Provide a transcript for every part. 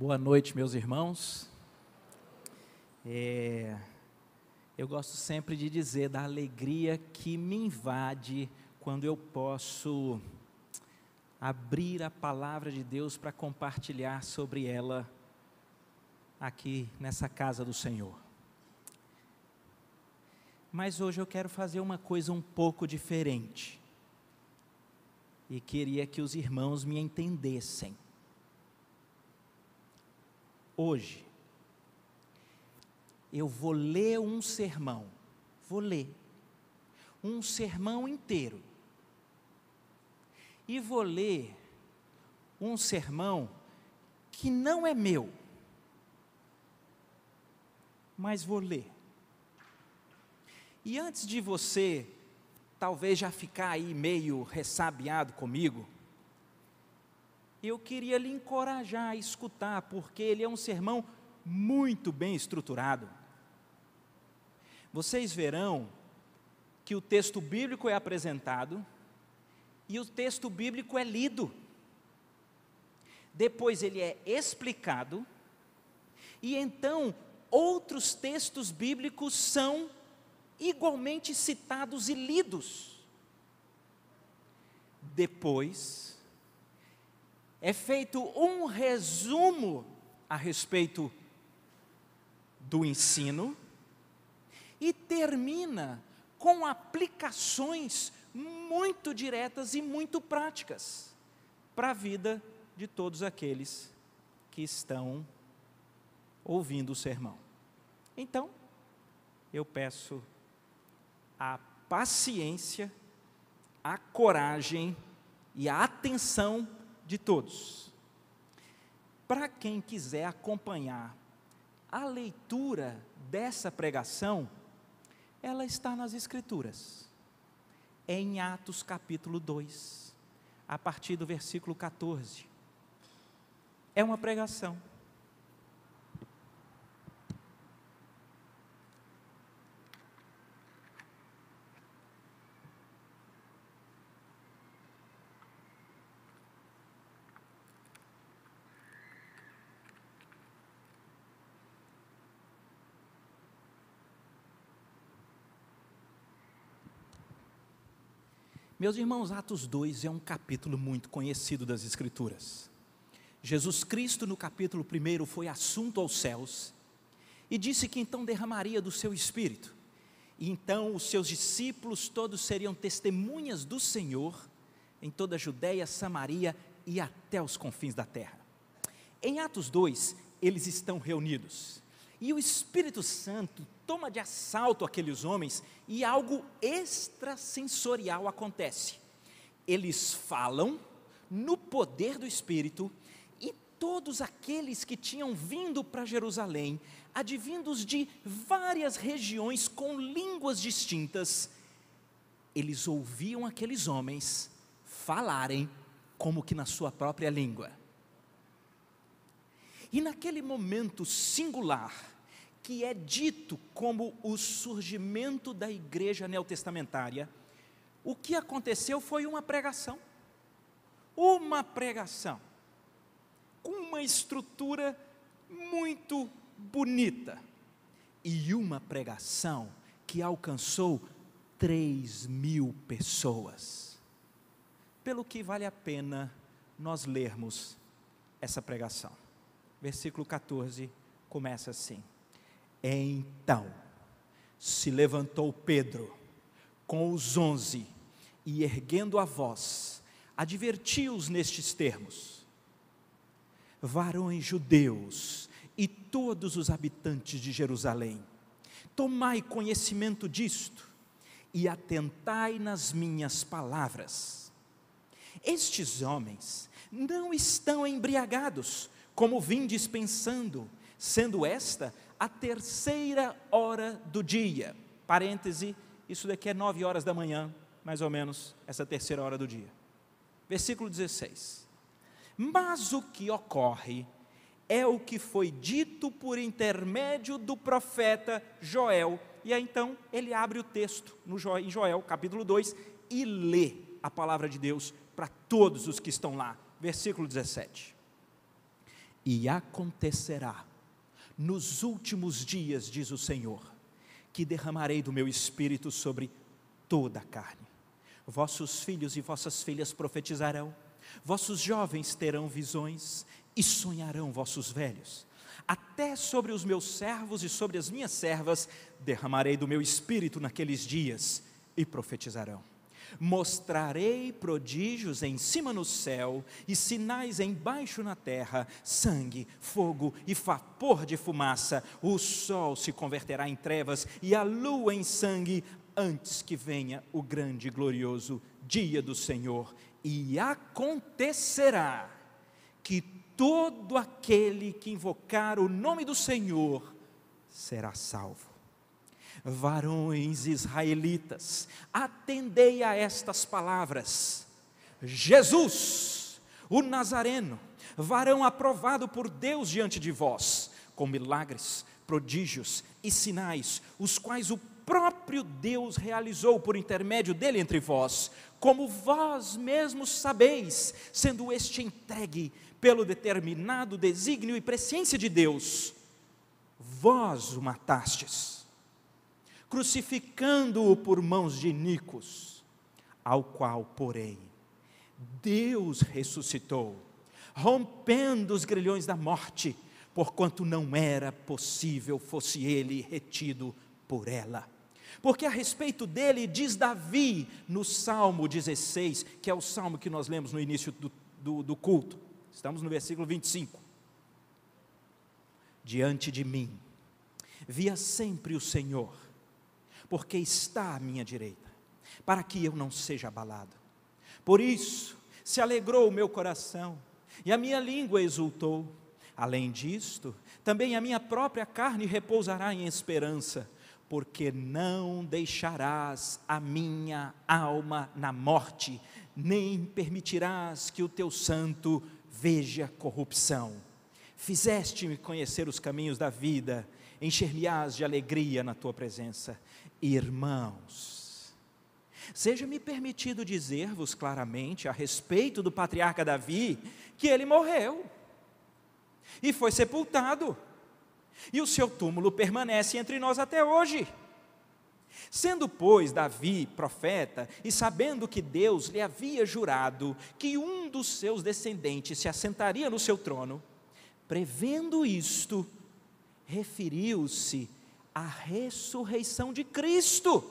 Boa noite, meus irmãos. É, eu gosto sempre de dizer da alegria que me invade quando eu posso abrir a palavra de Deus para compartilhar sobre ela aqui nessa casa do Senhor. Mas hoje eu quero fazer uma coisa um pouco diferente. E queria que os irmãos me entendessem. Hoje, eu vou ler um sermão, vou ler um sermão inteiro. E vou ler um sermão que não é meu, mas vou ler. E antes de você talvez já ficar aí meio ressabiado comigo, eu queria lhe encorajar a escutar, porque ele é um sermão muito bem estruturado. Vocês verão que o texto bíblico é apresentado e o texto bíblico é lido. Depois ele é explicado e então outros textos bíblicos são igualmente citados e lidos. Depois, é feito um resumo a respeito do ensino e termina com aplicações muito diretas e muito práticas para a vida de todos aqueles que estão ouvindo o sermão. Então, eu peço a paciência, a coragem e a atenção de todos. Para quem quiser acompanhar a leitura dessa pregação, ela está nas Escrituras, em Atos capítulo 2, a partir do versículo 14. É uma pregação Meus irmãos, Atos 2 é um capítulo muito conhecido das Escrituras. Jesus Cristo, no capítulo 1, foi assunto aos céus e disse que então derramaria do seu espírito. E então os seus discípulos todos seriam testemunhas do Senhor em toda a Judéia, Samaria e até os confins da terra. Em Atos 2, eles estão reunidos e o Espírito Santo toma de assalto aqueles homens e algo extrasensorial acontece. Eles falam no poder do Espírito e todos aqueles que tinham vindo para Jerusalém, advindos de várias regiões com línguas distintas, eles ouviam aqueles homens falarem como que na sua própria língua. E naquele momento singular, que é dito como o surgimento da igreja neotestamentária, o que aconteceu foi uma pregação. Uma pregação, com uma estrutura muito bonita, e uma pregação que alcançou 3 mil pessoas. Pelo que vale a pena nós lermos essa pregação versículo 14, começa assim: Então se levantou Pedro com os onze e, erguendo a voz, advertiu-os nestes termos: Varões judeus e todos os habitantes de Jerusalém, tomai conhecimento disto e atentai nas minhas palavras. Estes homens não estão embriagados, como vim dispensando, sendo esta a terceira hora do dia. Parêntese, isso daqui é nove horas da manhã, mais ou menos, essa terceira hora do dia. Versículo 16. Mas o que ocorre é o que foi dito por intermédio do profeta Joel. E aí então ele abre o texto no em Joel, capítulo 2, e lê a palavra de Deus para todos os que estão lá. Versículo 17. E acontecerá nos últimos dias, diz o Senhor, que derramarei do meu espírito sobre toda a carne. Vossos filhos e vossas filhas profetizarão, vossos jovens terão visões e sonharão vossos velhos. Até sobre os meus servos e sobre as minhas servas derramarei do meu espírito naqueles dias e profetizarão. Mostrarei prodígios em cima no céu e sinais embaixo na terra: sangue, fogo e vapor de fumaça. O sol se converterá em trevas e a lua em sangue, antes que venha o grande e glorioso dia do Senhor. E acontecerá que todo aquele que invocar o nome do Senhor será salvo varões israelitas, atendei a estas palavras: Jesus, o Nazareno, varão aprovado por Deus diante de vós, com milagres, prodígios e sinais, os quais o próprio Deus realizou por intermédio dele entre vós, como vós mesmos sabeis, sendo este entregue pelo determinado desígnio e presciência de Deus, vós o matastes crucificando-o por mãos de Nicos, ao qual, porém, Deus ressuscitou, rompendo os grilhões da morte, porquanto não era possível fosse ele retido por ela. Porque a respeito dele diz Davi no Salmo 16, que é o salmo que nós lemos no início do, do, do culto, estamos no versículo 25. Diante de mim, via sempre o Senhor, porque está à minha direita, para que eu não seja abalado. Por isso se alegrou o meu coração, e a minha língua exultou. Além disto, também a minha própria carne repousará em esperança, porque não deixarás a minha alma na morte, nem permitirás que o teu santo veja corrupção. Fizeste-me conhecer os caminhos da vida, encher-me-ás de alegria na tua presença irmãos. Seja-me permitido dizer-vos claramente a respeito do patriarca Davi que ele morreu e foi sepultado, e o seu túmulo permanece entre nós até hoje. Sendo, pois, Davi profeta, e sabendo que Deus lhe havia jurado que um dos seus descendentes se assentaria no seu trono, prevendo isto, referiu-se a ressurreição de Cristo,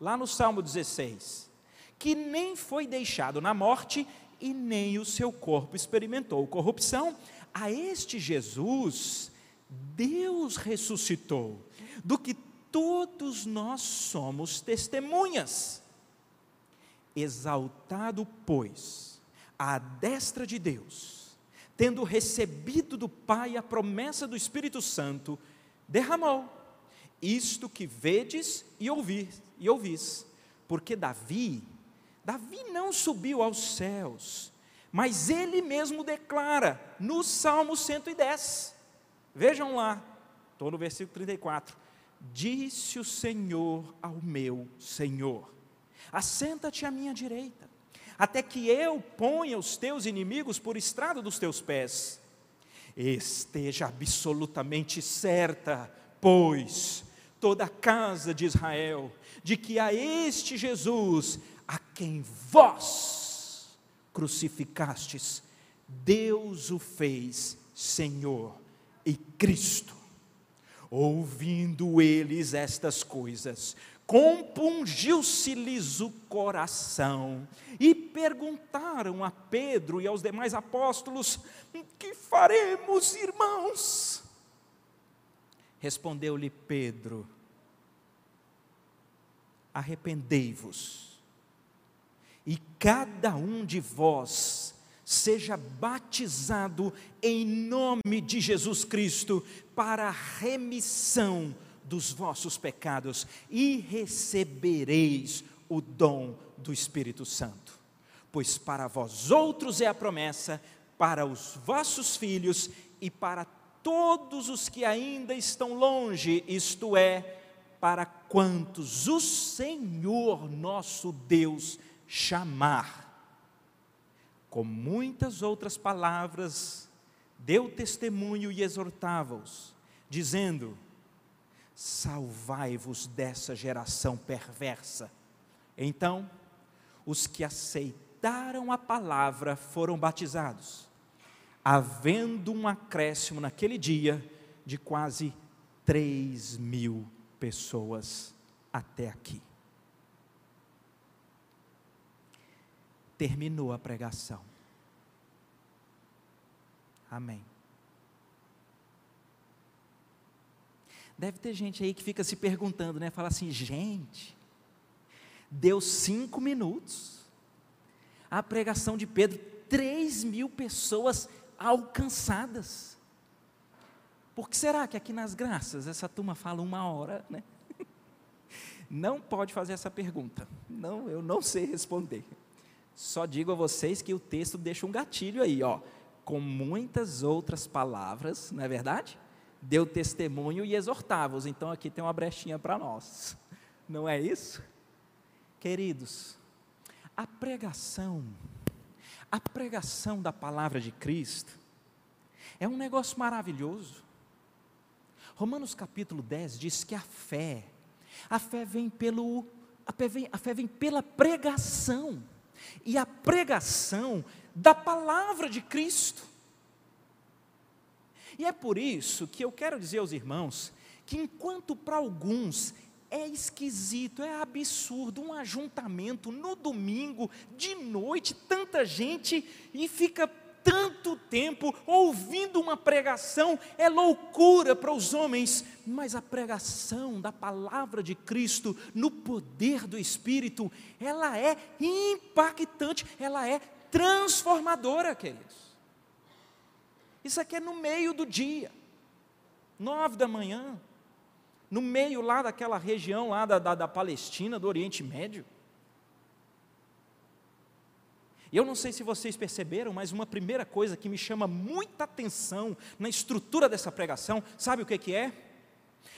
lá no Salmo 16, que nem foi deixado na morte e nem o seu corpo experimentou corrupção. A este Jesus, Deus ressuscitou, do que todos nós somos testemunhas. Exaltado, pois, à destra de Deus, tendo recebido do Pai a promessa do Espírito Santo, derramou isto que vedes e ouvir, e ouvis. Porque Davi, Davi não subiu aos céus, mas ele mesmo declara no Salmo 110. Vejam lá, estou no versículo 34. Disse o Senhor ao meu Senhor: Assenta-te à minha direita, até que eu ponha os teus inimigos por estrada dos teus pés. Esteja absolutamente certa, pois, toda a casa de Israel, de que a este Jesus, a quem vós crucificastes, Deus o fez Senhor e Cristo. Ouvindo eles estas coisas, compungiu-se-lhes o coração e perguntaram a Pedro e aos demais apóstolos: Que faremos, irmãos? Respondeu-lhe Pedro: Arrependei-vos, e cada um de vós seja batizado em nome de Jesus Cristo para a remissão dos vossos pecados, e recebereis o dom do Espírito Santo. Pois para vós outros é a promessa, para os vossos filhos e para todos os que ainda estão longe, isto é, para quantos o Senhor nosso Deus chamar. Com muitas outras palavras, deu testemunho e exortava-os, dizendo: Salvai-vos dessa geração perversa. Então, os que aceitaram a palavra foram batizados, havendo um acréscimo naquele dia de quase 3 mil pessoas até aqui. Terminou a pregação. Amém. Deve ter gente aí que fica se perguntando, né? Fala assim, gente, deu cinco minutos. A pregação de Pedro, três mil pessoas alcançadas. Por que será que aqui nas graças essa turma fala uma hora, né? Não pode fazer essa pergunta. Não, eu não sei responder. Só digo a vocês que o texto deixa um gatilho aí, ó, com muitas outras palavras, não é verdade? Deu testemunho e exortava-os. Então aqui tem uma brechinha para nós. Não é isso? Queridos, a pregação, a pregação da palavra de Cristo é um negócio maravilhoso. Romanos capítulo 10 diz que a fé, a fé vem pelo a fé vem, a fé vem pela pregação. E a pregação da palavra de Cristo. E é por isso que eu quero dizer aos irmãos que enquanto para alguns é esquisito, é absurdo, um ajuntamento no domingo, de noite, tanta gente, e fica tanto tempo ouvindo uma pregação, é loucura para os homens, mas a pregação da palavra de Cristo, no poder do Espírito, ela é impactante, ela é transformadora, queridos. Isso aqui é no meio do dia, nove da manhã, no meio lá daquela região lá da, da, da Palestina, do Oriente Médio. E eu não sei se vocês perceberam, mas uma primeira coisa que me chama muita atenção na estrutura dessa pregação, sabe o que, que é?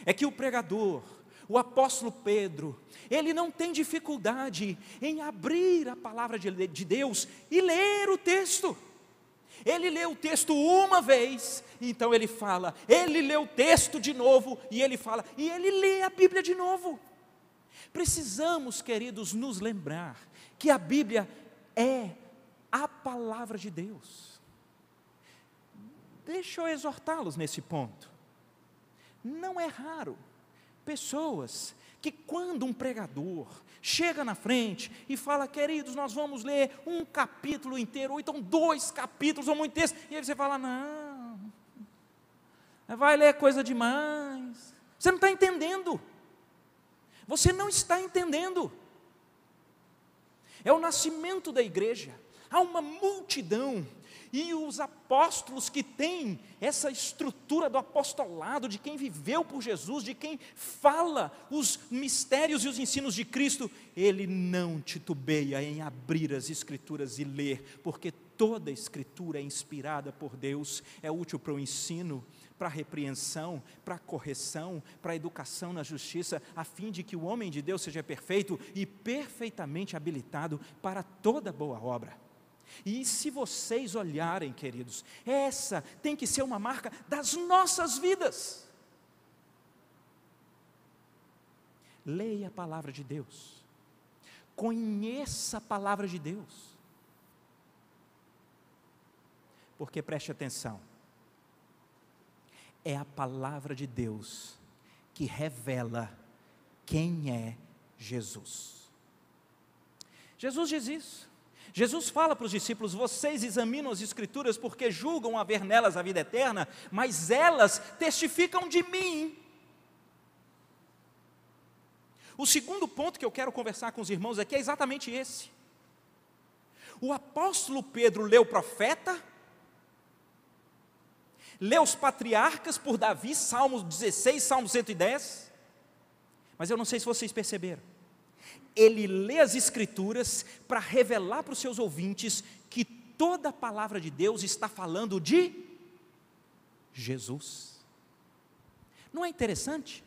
É que o pregador, o apóstolo Pedro, ele não tem dificuldade em abrir a palavra de Deus e ler o texto. Ele lê o texto uma vez, então ele fala, ele lê o texto de novo, e ele fala, e ele lê a Bíblia de novo. Precisamos, queridos, nos lembrar que a Bíblia é a palavra de Deus. Deixa eu exortá-los nesse ponto. Não é raro pessoas que, quando um pregador chega na frente e fala, queridos, nós vamos ler um capítulo inteiro, ou então dois capítulos, ou muito texto, e aí você fala, não, vai ler coisa demais, você não está entendendo, você não está entendendo, é o nascimento da igreja, há uma multidão e os apóstolos que têm essa estrutura do apostolado, de quem viveu por Jesus, de quem fala os mistérios e os ensinos de Cristo, ele não titubeia em abrir as Escrituras e ler, porque toda Escritura é inspirada por Deus, é útil para o ensino, para a repreensão, para a correção, para a educação na justiça, a fim de que o homem de Deus seja perfeito e perfeitamente habilitado para toda boa obra. E se vocês olharem, queridos, essa tem que ser uma marca das nossas vidas. Leia a palavra de Deus, conheça a palavra de Deus, porque preste atenção, é a palavra de Deus que revela quem é Jesus. Jesus diz isso. Jesus fala para os discípulos: vocês examinam as Escrituras porque julgam haver nelas a vida eterna, mas elas testificam de mim. O segundo ponto que eu quero conversar com os irmãos aqui é exatamente esse. O apóstolo Pedro leu o profeta, leu os patriarcas por Davi, Salmo 16, Salmo 110, mas eu não sei se vocês perceberam ele lê as Escrituras para revelar para os seus ouvintes que toda a palavra de Deus está falando de Jesus. Não é interessante?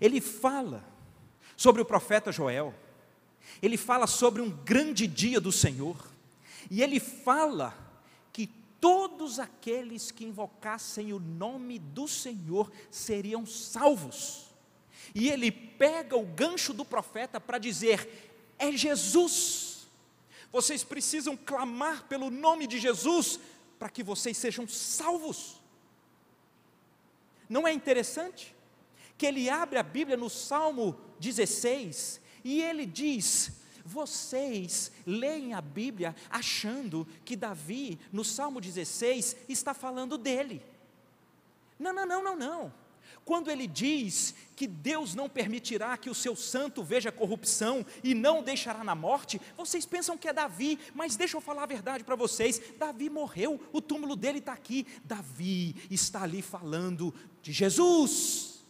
Ele fala sobre o profeta Joel, ele fala sobre um grande dia do Senhor, E ele fala que todos aqueles que invocassem o nome do Senhor seriam salvos. E ele pega o gancho do profeta para dizer: é Jesus. Vocês precisam clamar pelo nome de Jesus para que vocês sejam salvos. Não é interessante que ele abre a Bíblia no Salmo 16 e ele diz: vocês leem a Bíblia achando que Davi, no Salmo 16, está falando dele. Não, não, não, não, não. Quando ele diz que Deus não permitirá que o seu santo veja corrupção e não deixará na morte, vocês pensam que é Davi, mas deixa eu falar a verdade para vocês: Davi morreu, o túmulo dele está aqui. Davi está ali falando de Jesus.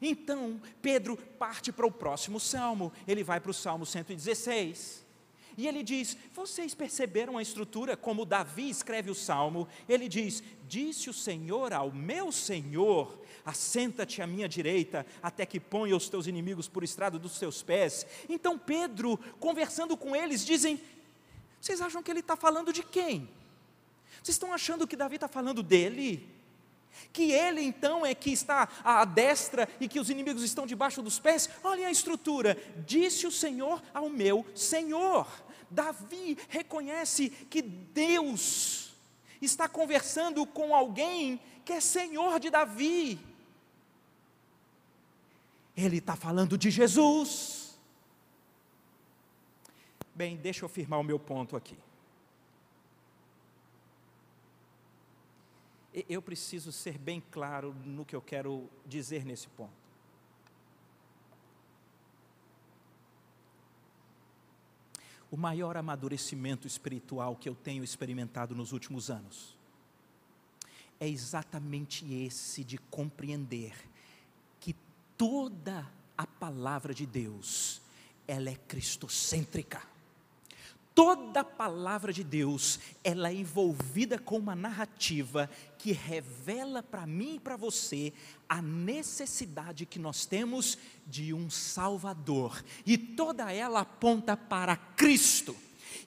Então, Pedro parte para o próximo salmo, ele vai para o salmo 116. E ele diz: Vocês perceberam a estrutura como Davi escreve o salmo? Ele diz: Disse o Senhor ao meu Senhor: Assenta-te à minha direita, até que ponha os teus inimigos por estrado dos teus pés. Então Pedro, conversando com eles, dizem: Vocês acham que ele está falando de quem? Vocês estão achando que Davi está falando dele? Que ele então é que está à destra e que os inimigos estão debaixo dos pés? Olhem a estrutura: Disse o Senhor ao meu Senhor. Davi reconhece que Deus está conversando com alguém que é Senhor de Davi. Ele está falando de Jesus. Bem, deixa eu firmar o meu ponto aqui. Eu preciso ser bem claro no que eu quero dizer nesse ponto. O maior amadurecimento espiritual que eu tenho experimentado nos últimos anos é exatamente esse de compreender que toda a palavra de Deus ela é cristocêntrica. Toda palavra de Deus, ela é envolvida com uma narrativa que revela para mim e para você a necessidade que nós temos de um Salvador, e toda ela aponta para Cristo.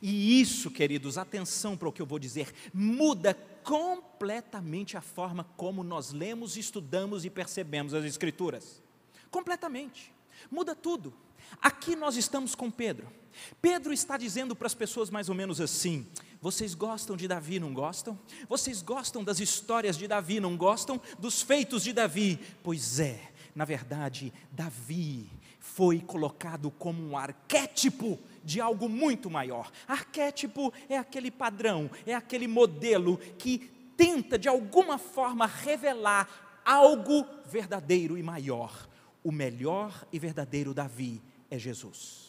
E isso, queridos, atenção para o que eu vou dizer, muda completamente a forma como nós lemos, estudamos e percebemos as Escrituras. Completamente. Muda tudo. Aqui nós estamos com Pedro. Pedro está dizendo para as pessoas mais ou menos assim: vocês gostam de Davi, não gostam? Vocês gostam das histórias de Davi, não gostam dos feitos de Davi? Pois é, na verdade, Davi foi colocado como um arquétipo de algo muito maior. Arquétipo é aquele padrão, é aquele modelo que tenta de alguma forma revelar algo verdadeiro e maior. O melhor e verdadeiro Davi é Jesus.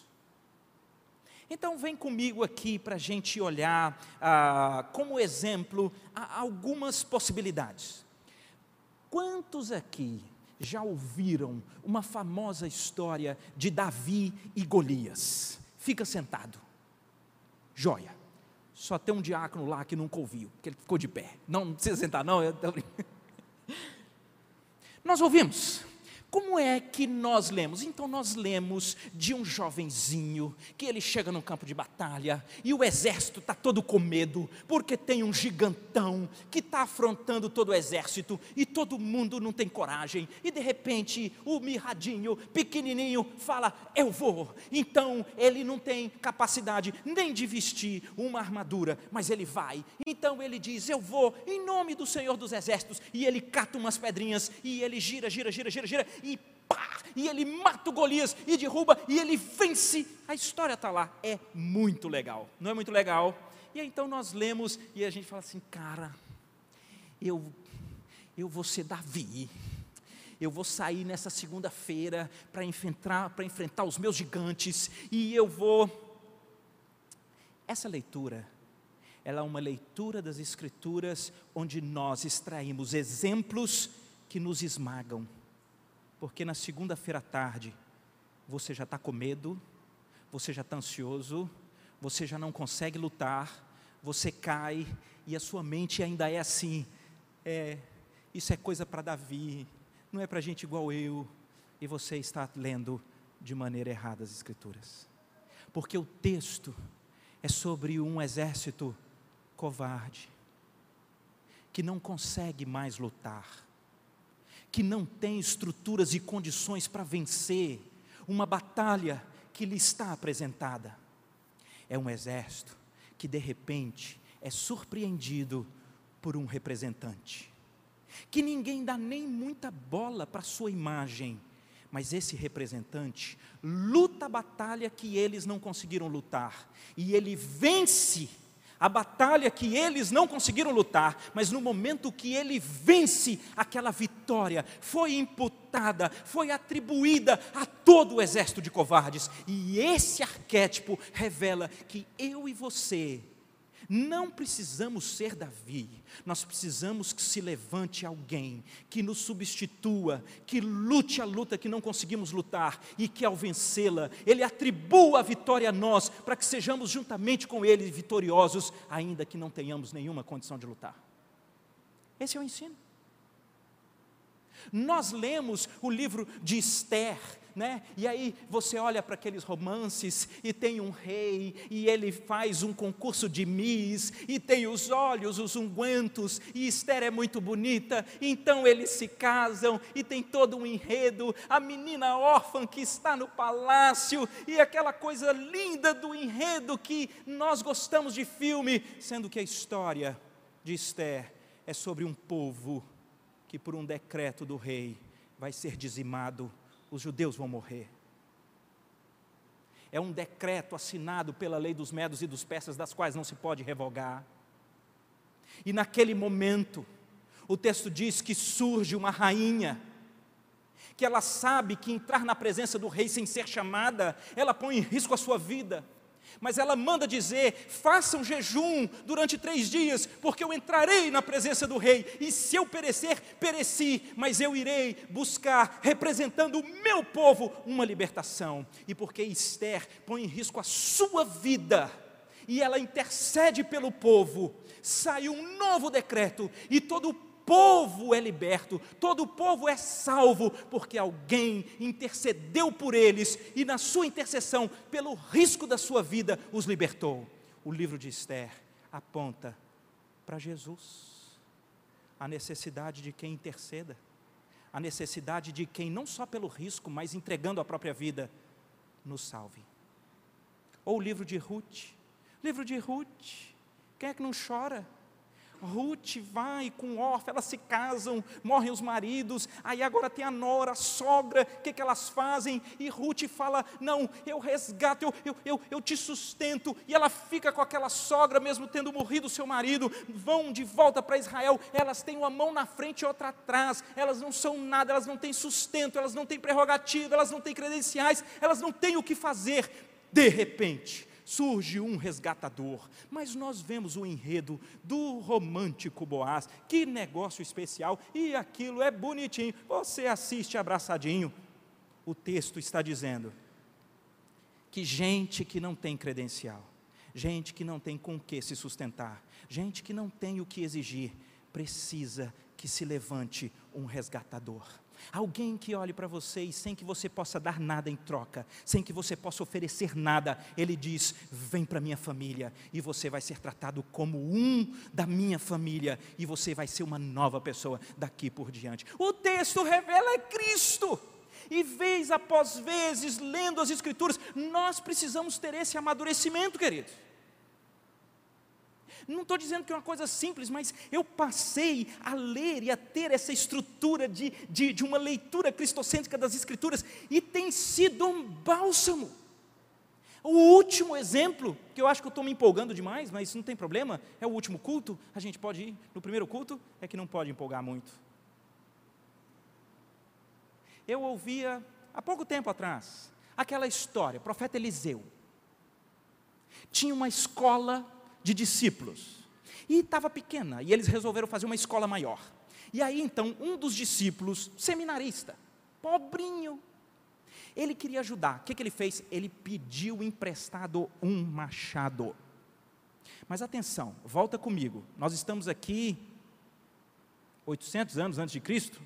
Então, vem comigo aqui para a gente olhar ah, como exemplo algumas possibilidades. Quantos aqui já ouviram uma famosa história de Davi e Golias? Fica sentado. Joia. Só tem um diácono lá que nunca ouviu, que ele ficou de pé. Não, não precisa sentar, não. Eu... Nós ouvimos como é que nós lemos? Então nós lemos de um jovenzinho que ele chega no campo de batalha e o exército está todo com medo, porque tem um gigantão que está afrontando todo o exército e todo mundo não tem coragem. E de repente o mirradinho, pequenininho, fala: Eu vou. Então ele não tem capacidade nem de vestir uma armadura, mas ele vai. Então ele diz: Eu vou, em nome do Senhor dos Exércitos. E ele cata umas pedrinhas e ele gira, gira, gira, gira, gira e pá, e ele mata o Golias e derruba e ele vence. A história está lá, é muito legal, não é muito legal? E aí, então nós lemos e a gente fala assim, cara, eu, eu vou ser Davi, eu vou sair nessa segunda-feira para enfrentar, para enfrentar os meus gigantes e eu vou. Essa leitura, ela é uma leitura das Escrituras onde nós extraímos exemplos que nos esmagam porque na segunda-feira à tarde você já está com medo, você já está ansioso, você já não consegue lutar, você cai e a sua mente ainda é assim: é, isso é coisa para Davi, não é para gente igual eu, e você está lendo de maneira errada as Escrituras, porque o texto é sobre um exército covarde, que não consegue mais lutar, que não tem estruturas e condições para vencer uma batalha que lhe está apresentada. É um exército que de repente é surpreendido por um representante, que ninguém dá nem muita bola para sua imagem, mas esse representante luta a batalha que eles não conseguiram lutar, e ele vence a batalha que eles não conseguiram lutar, mas no momento que ele vence, aquela vitória foi imputada, foi atribuída a todo o exército de covardes, e esse arquétipo revela que eu e você não precisamos ser Davi, nós precisamos que se levante alguém que nos substitua, que lute a luta que não conseguimos lutar e que ao vencê-la, Ele atribua a vitória a nós, para que sejamos juntamente com Ele vitoriosos, ainda que não tenhamos nenhuma condição de lutar. Esse é o ensino. Nós lemos o livro de Esther, né? E aí você olha para aqueles romances e tem um rei e ele faz um concurso de Miss e tem os olhos, os ungüentos e Esther é muito bonita, então eles se casam e tem todo um enredo, a menina órfã que está no palácio e aquela coisa linda do enredo que nós gostamos de filme, sendo que a história de Esther é sobre um povo que por um decreto do rei vai ser dizimado os judeus vão morrer. É um decreto assinado pela lei dos medos e dos persas, das quais não se pode revogar. E naquele momento, o texto diz que surge uma rainha, que ela sabe que entrar na presença do rei sem ser chamada, ela põe em risco a sua vida mas ela manda dizer: façam jejum durante três dias, porque eu entrarei na presença do rei, e se eu perecer, pereci, mas eu irei buscar, representando o meu povo, uma libertação. E porque Esther põe em risco a sua vida, e ela intercede pelo povo, sai um novo decreto, e todo o povo é liberto, todo o povo é salvo, porque alguém intercedeu por eles e, na sua intercessão, pelo risco da sua vida, os libertou. O livro de Esther aponta para Jesus, a necessidade de quem interceda, a necessidade de quem, não só pelo risco, mas entregando a própria vida, nos salve. Ou o livro de Ruth, livro de Ruth, quem é que não chora? Ruth vai com Orfa, elas se casam, morrem os maridos, aí agora tem a nora, a sogra, o que, que elas fazem? E Ruth fala: Não, eu resgato, eu, eu, eu, eu te sustento. E ela fica com aquela sogra, mesmo tendo morrido seu marido, vão de volta para Israel. Elas têm uma mão na frente e outra atrás, elas não são nada, elas não têm sustento, elas não têm prerrogativa, elas não têm credenciais, elas não têm o que fazer. De repente, surge um resgatador. Mas nós vemos o enredo do romântico Boaz, que negócio especial, e aquilo é bonitinho. Você assiste abraçadinho. O texto está dizendo que gente que não tem credencial, gente que não tem com que se sustentar, gente que não tem o que exigir, precisa que se levante um resgatador. Alguém que olhe para você e sem que você possa dar nada em troca, sem que você possa oferecer nada, ele diz: Vem para minha família e você vai ser tratado como um da minha família e você vai ser uma nova pessoa daqui por diante. O texto revela é Cristo. E vez após vezes, lendo as Escrituras, nós precisamos ter esse amadurecimento, queridos. Não estou dizendo que é uma coisa simples, mas eu passei a ler e a ter essa estrutura de, de, de uma leitura cristocêntrica das Escrituras, e tem sido um bálsamo. O último exemplo, que eu acho que eu estou me empolgando demais, mas não tem problema, é o último culto, a gente pode ir no primeiro culto, é que não pode empolgar muito. Eu ouvia, há pouco tempo atrás, aquela história, o profeta Eliseu. Tinha uma escola de discípulos. E estava pequena, e eles resolveram fazer uma escola maior. E aí então, um dos discípulos, seminarista, pobrinho, ele queria ajudar. O que, que ele fez? Ele pediu emprestado um machado. Mas atenção, volta comigo. Nós estamos aqui 800 anos antes de Cristo.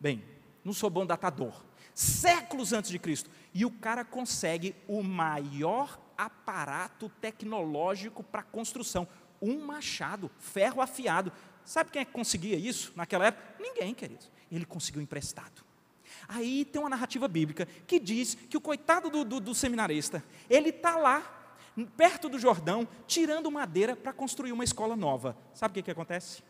Bem, não sou bom datador. Séculos antes de Cristo. E o cara consegue o maior aparato tecnológico para construção. Um machado, ferro afiado. Sabe quem é que conseguia isso naquela época? Ninguém, queridos. Ele conseguiu emprestado. Aí tem uma narrativa bíblica que diz que o coitado do, do, do seminarista, ele está lá, perto do Jordão, tirando madeira para construir uma escola nova. Sabe o que, que acontece?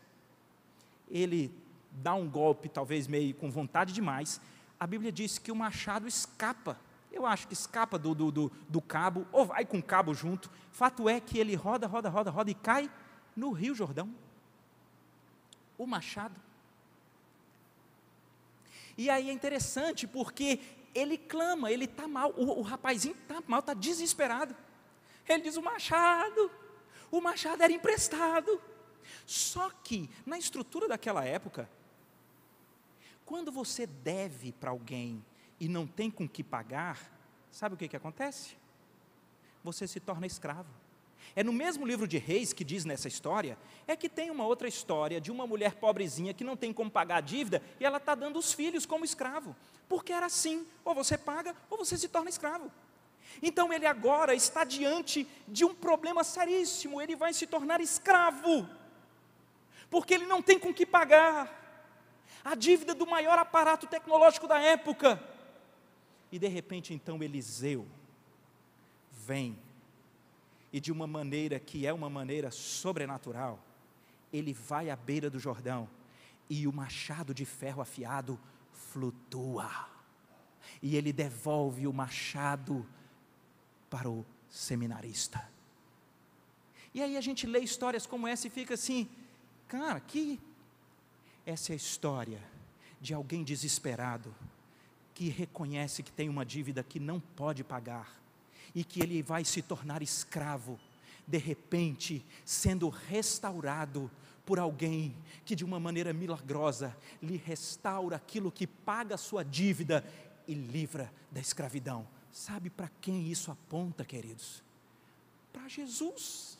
Ele dá um golpe, talvez meio com vontade demais. A Bíblia diz que o machado escapa. Eu acho que escapa do, do, do, do cabo, ou vai com o cabo junto. Fato é que ele roda, roda, roda, roda e cai no Rio Jordão. O machado e aí é interessante porque ele clama, ele está mal, o, o rapazinho está mal, está desesperado. Ele diz: o machado, o machado era emprestado. Só que, na estrutura daquela época, quando você deve para alguém e não tem com que pagar, sabe o que, que acontece? Você se torna escravo. É no mesmo livro de Reis que diz nessa história, é que tem uma outra história de uma mulher pobrezinha que não tem como pagar a dívida e ela está dando os filhos como escravo. Porque era assim: ou você paga ou você se torna escravo. Então ele agora está diante de um problema seríssimo, ele vai se tornar escravo, porque ele não tem com que pagar a dívida do maior aparato tecnológico da época. E de repente então Eliseu vem e de uma maneira que é uma maneira sobrenatural, ele vai à beira do Jordão e o machado de ferro afiado flutua. E ele devolve o machado para o seminarista. E aí a gente lê histórias como essa e fica assim, cara, que essa é a história de alguém desesperado que reconhece que tem uma dívida que não pode pagar e que ele vai se tornar escravo, de repente, sendo restaurado por alguém que de uma maneira milagrosa lhe restaura aquilo que paga a sua dívida e livra da escravidão. Sabe para quem isso aponta, queridos? Para Jesus.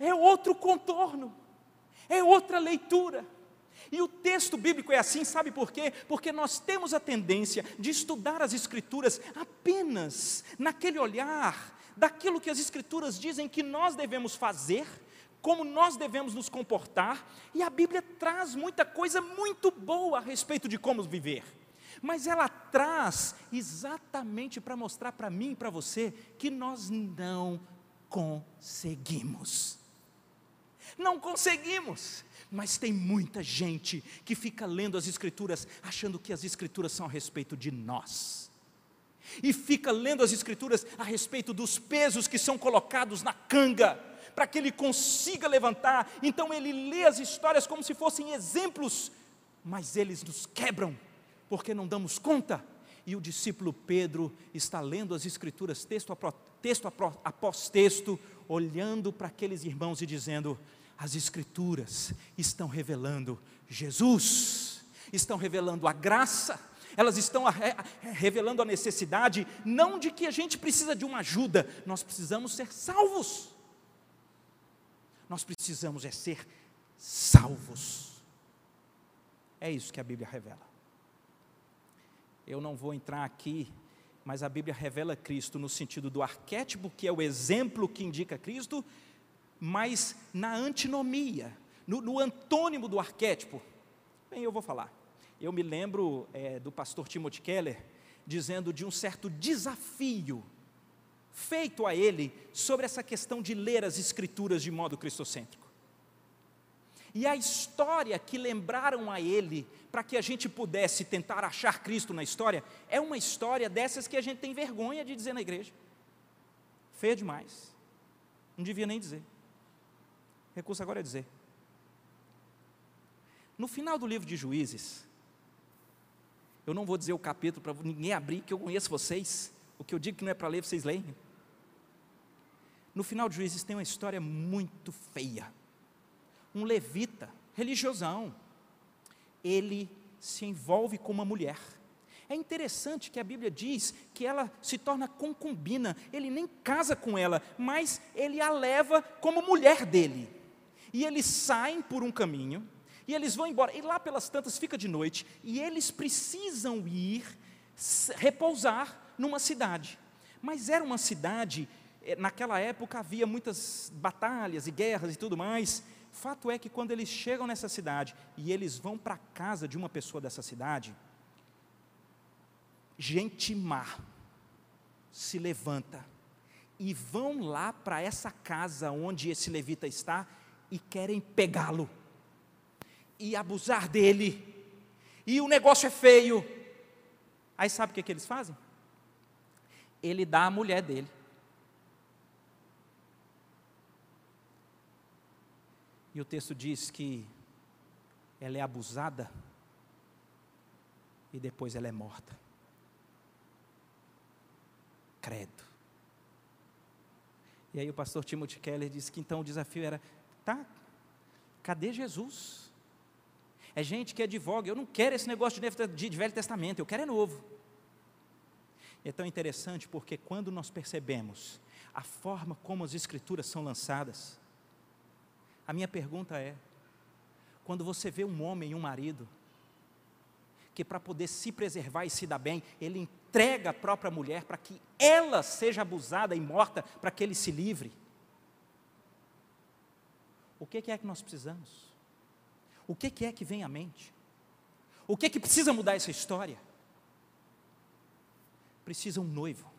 É outro contorno, é outra leitura. E o texto bíblico é assim, sabe por quê? Porque nós temos a tendência de estudar as Escrituras apenas naquele olhar daquilo que as Escrituras dizem que nós devemos fazer, como nós devemos nos comportar, e a Bíblia traz muita coisa muito boa a respeito de como viver. Mas ela traz exatamente para mostrar para mim e para você que nós não conseguimos. Não conseguimos. Mas tem muita gente que fica lendo as Escrituras achando que as Escrituras são a respeito de nós. E fica lendo as Escrituras a respeito dos pesos que são colocados na canga, para que ele consiga levantar. Então ele lê as histórias como se fossem exemplos, mas eles nos quebram, porque não damos conta. E o discípulo Pedro está lendo as Escrituras, texto após texto, olhando para aqueles irmãos e dizendo: as Escrituras estão revelando Jesus, estão revelando a graça, elas estão revelando a necessidade, não de que a gente precisa de uma ajuda, nós precisamos ser salvos. Nós precisamos é ser salvos. É isso que a Bíblia revela. Eu não vou entrar aqui, mas a Bíblia revela Cristo no sentido do arquétipo, que é o exemplo que indica Cristo, mas na antinomia, no, no antônimo do arquétipo. Bem, eu vou falar. Eu me lembro é, do pastor Timothy Keller dizendo de um certo desafio feito a ele sobre essa questão de ler as escrituras de modo cristocêntrico. E a história que lembraram a ele para que a gente pudesse tentar achar Cristo na história é uma história dessas que a gente tem vergonha de dizer na igreja. Feia demais. Não devia nem dizer. Recurso agora é dizer. No final do livro de Juízes, eu não vou dizer o capítulo para ninguém abrir, que eu conheço vocês. O que eu digo que não é para ler, vocês leem. No final de Juízes tem uma história muito feia. Um levita, religiosão, ele se envolve com uma mulher. É interessante que a Bíblia diz que ela se torna concubina, ele nem casa com ela, mas ele a leva como mulher dele. E eles saem por um caminho, e eles vão embora, e lá pelas tantas fica de noite, e eles precisam ir repousar numa cidade. Mas era uma cidade, eh, naquela época havia muitas batalhas e guerras e tudo mais. Fato é que quando eles chegam nessa cidade e eles vão para a casa de uma pessoa dessa cidade, gente má se levanta e vão lá para essa casa onde esse levita está e querem pegá-lo e abusar dele. E o negócio é feio. Aí sabe o que, que eles fazem? Ele dá a mulher dele. E o texto diz que ela é abusada e depois ela é morta. Credo. E aí o pastor Timothy Keller disse que então o desafio era, tá, cadê Jesus? É gente que advoga, eu não quero esse negócio de, de Velho Testamento, eu quero é novo. E é tão interessante porque quando nós percebemos a forma como as escrituras são lançadas, a minha pergunta é: quando você vê um homem e um marido, que para poder se preservar e se dar bem, ele entrega a própria mulher para que ela seja abusada e morta, para que ele se livre. O que é que nós precisamos? O que é que vem à mente? O que é que precisa mudar essa história? Precisa um noivo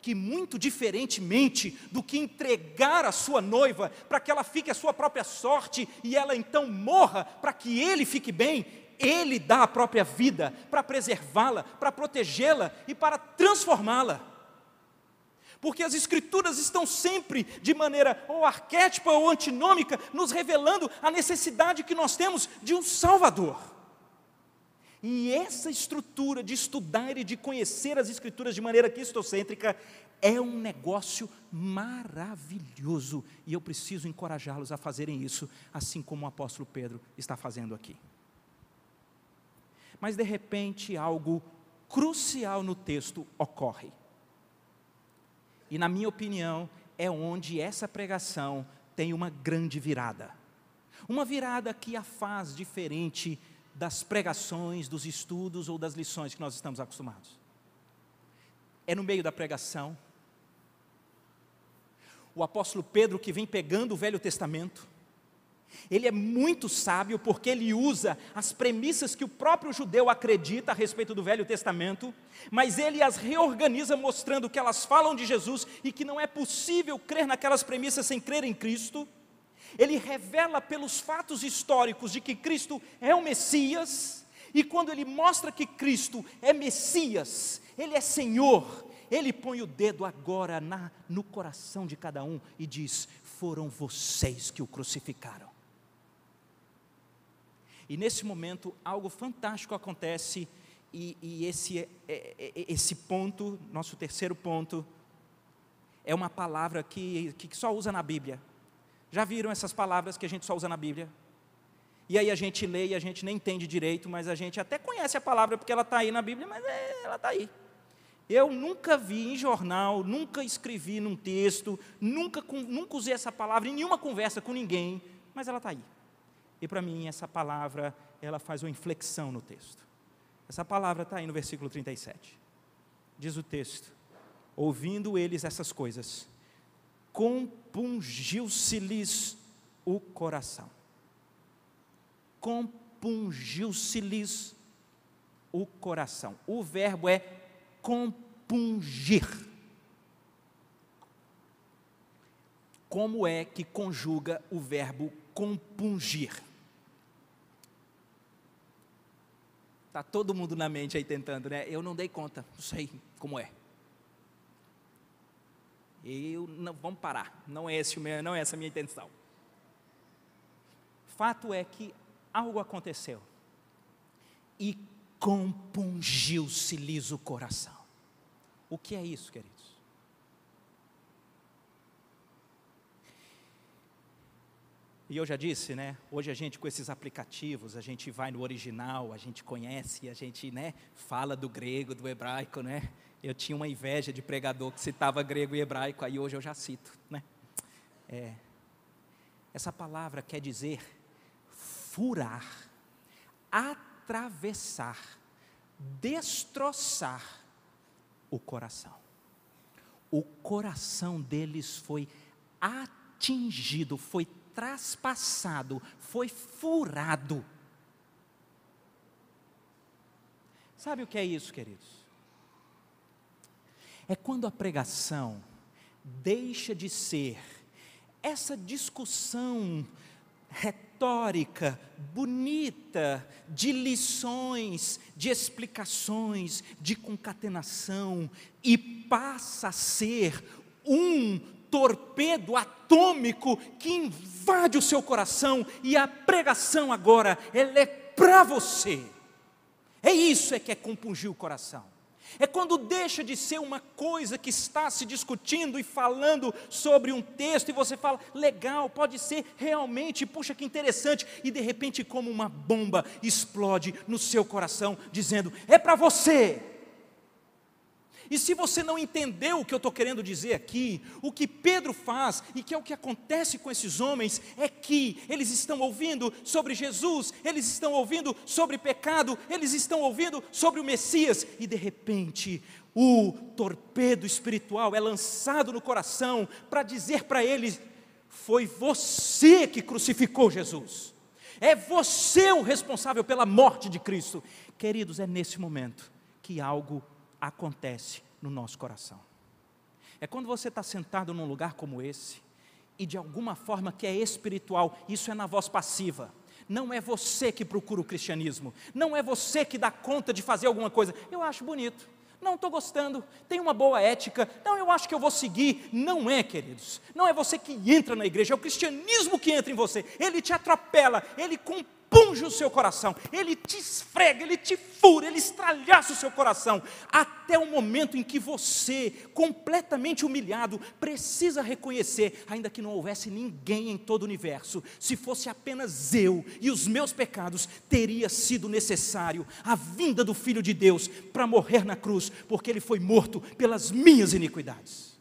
que, muito diferentemente do que entregar a sua noiva para que ela fique a sua própria sorte e ela então morra para que ele fique bem, ele dá a própria vida para preservá-la, para protegê-la e para transformá-la. Porque as Escrituras estão sempre, de maneira ou arquétipa ou antinômica, nos revelando a necessidade que nós temos de um Salvador. E essa estrutura de estudar e de conhecer as Escrituras de maneira cristocêntrica é um negócio maravilhoso e eu preciso encorajá-los a fazerem isso, assim como o apóstolo Pedro está fazendo aqui. Mas de repente algo crucial no texto ocorre. E na minha opinião, é onde essa pregação tem uma grande virada. Uma virada que a faz diferente das pregações, dos estudos ou das lições que nós estamos acostumados. É no meio da pregação. O apóstolo Pedro, que vem pegando o Velho Testamento, ele é muito sábio porque ele usa as premissas que o próprio judeu acredita a respeito do Velho Testamento, mas ele as reorganiza mostrando que elas falam de Jesus e que não é possível crer naquelas premissas sem crer em Cristo ele revela pelos fatos históricos de que Cristo é o Messias, e quando ele mostra que Cristo é Messias, ele é Senhor, ele põe o dedo agora na, no coração de cada um e diz: Foram vocês que o crucificaram. E nesse momento, algo fantástico acontece, e, e esse, é, é, é, esse ponto, nosso terceiro ponto, é uma palavra que, que só usa na Bíblia, já viram essas palavras que a gente só usa na Bíblia? E aí a gente lê e a gente nem entende direito, mas a gente até conhece a palavra porque ela está aí na Bíblia, mas é, ela está aí. Eu nunca vi em jornal, nunca escrevi num texto, nunca, nunca usei essa palavra em nenhuma conversa com ninguém, mas ela está aí. E para mim essa palavra, ela faz uma inflexão no texto. Essa palavra está aí no versículo 37. Diz o texto: Ouvindo eles essas coisas, compungiu-se-lhes o coração. Compungiu-se-lhes o coração. O verbo é compungir. Como é que conjuga o verbo compungir? Está todo mundo na mente aí tentando, né? Eu não dei conta, não sei como é. Eu não, vamos parar. Não é esse o meu, não é essa a minha intenção. Fato é que algo aconteceu e compungiu-se-lhes o coração. O que é isso, queridos? E eu já disse, né? Hoje a gente com esses aplicativos, a gente vai no original, a gente conhece, a gente, né, fala do grego, do hebraico, né? Eu tinha uma inveja de pregador que citava grego e hebraico, aí hoje eu já cito, né? É, essa palavra quer dizer furar, atravessar, destroçar o coração. o coração deles foi atingido, foi traspassado, foi furado. Sabe o que é isso, queridos? É quando a pregação deixa de ser essa discussão retórica, bonita, de lições, de explicações, de concatenação, e passa a ser um torpedo atômico que invade o seu coração, e a pregação agora, ela é para você. É isso é que é compungir o coração. É quando deixa de ser uma coisa que está se discutindo e falando sobre um texto e você fala, legal, pode ser realmente, puxa que interessante, e de repente, como uma bomba, explode no seu coração, dizendo: é para você. E se você não entendeu o que eu estou querendo dizer aqui, o que Pedro faz e que é o que acontece com esses homens é que eles estão ouvindo sobre Jesus, eles estão ouvindo sobre pecado, eles estão ouvindo sobre o Messias e de repente o torpedo espiritual é lançado no coração para dizer para eles: foi você que crucificou Jesus. É você o responsável pela morte de Cristo. Queridos, é nesse momento que algo acontece no nosso coração. É quando você está sentado num lugar como esse, e de alguma forma que é espiritual, isso é na voz passiva. Não é você que procura o cristianismo, não é você que dá conta de fazer alguma coisa. Eu acho bonito, não estou gostando, tem uma boa ética, não, eu acho que eu vou seguir. Não é, queridos, não é você que entra na igreja, é o cristianismo que entra em você, ele te atropela, ele cumpre punge o seu coração, ele te esfrega, ele te fura, ele estralhaça o seu coração, até o momento em que você, completamente humilhado, precisa reconhecer, ainda que não houvesse ninguém em todo o universo, se fosse apenas eu e os meus pecados, teria sido necessário a vinda do Filho de Deus para morrer na cruz, porque ele foi morto pelas minhas iniquidades.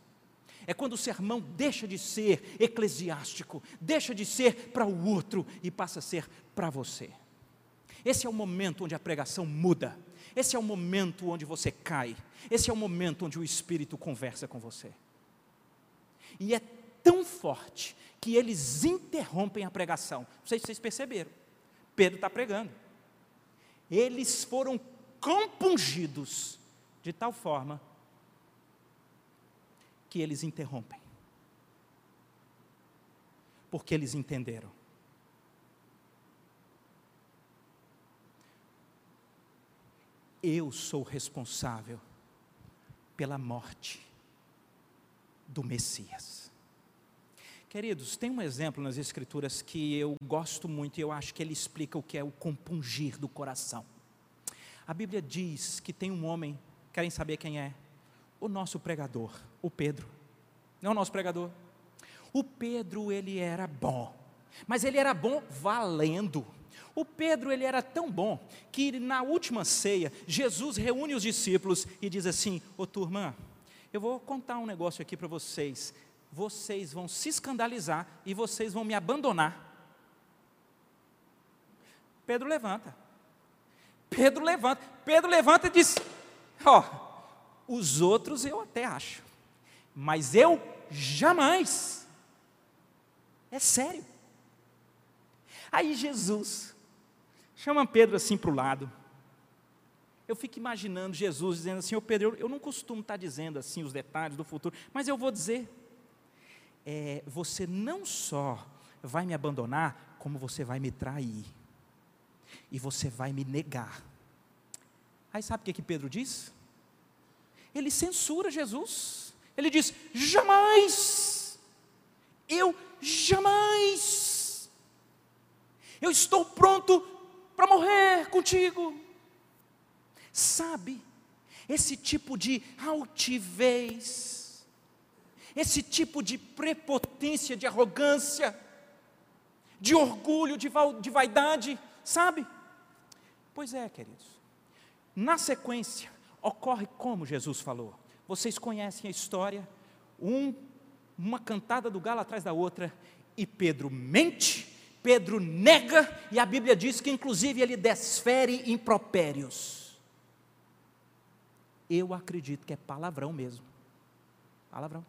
É quando o sermão deixa de ser eclesiástico, deixa de ser para o outro e passa a ser para você. Esse é o momento onde a pregação muda. Esse é o momento onde você cai. Esse é o momento onde o Espírito conversa com você. E é tão forte que eles interrompem a pregação. Não sei se vocês perceberam. Pedro está pregando. Eles foram compungidos de tal forma que eles interrompem. Porque eles entenderam. Eu sou responsável pela morte do Messias. Queridos, tem um exemplo nas Escrituras que eu gosto muito e eu acho que ele explica o que é o compungir do coração. A Bíblia diz que tem um homem, querem saber quem é? O nosso pregador, o Pedro. Não é o nosso pregador. O Pedro, ele era bom, mas ele era bom valendo. O Pedro, ele era tão bom que na última ceia, Jesus reúne os discípulos e diz assim: Ô turma, eu vou contar um negócio aqui para vocês. Vocês vão se escandalizar e vocês vão me abandonar. Pedro levanta. Pedro levanta. Pedro levanta e diz: Ó, oh, os outros eu até acho, mas eu jamais. É sério. Aí Jesus chama Pedro assim para o lado. Eu fico imaginando Jesus dizendo assim: Ô Pedro, eu, não costumo estar dizendo assim os detalhes do futuro, mas eu vou dizer. É, você não só vai me abandonar, como você vai me trair. E você vai me negar. Aí sabe o que, que Pedro diz? Ele censura Jesus. Ele diz: jamais, eu jamais, eu estou pronto para morrer contigo. Sabe, esse tipo de altivez, esse tipo de prepotência, de arrogância, de orgulho, de, de vaidade, sabe? Pois é, queridos. Na sequência, ocorre como Jesus falou. Vocês conhecem a história, um, uma cantada do galo atrás da outra, e Pedro mente, Pedro nega, e a Bíblia diz que inclusive ele desfere impropérios. Eu acredito que é palavrão mesmo. Palavrão.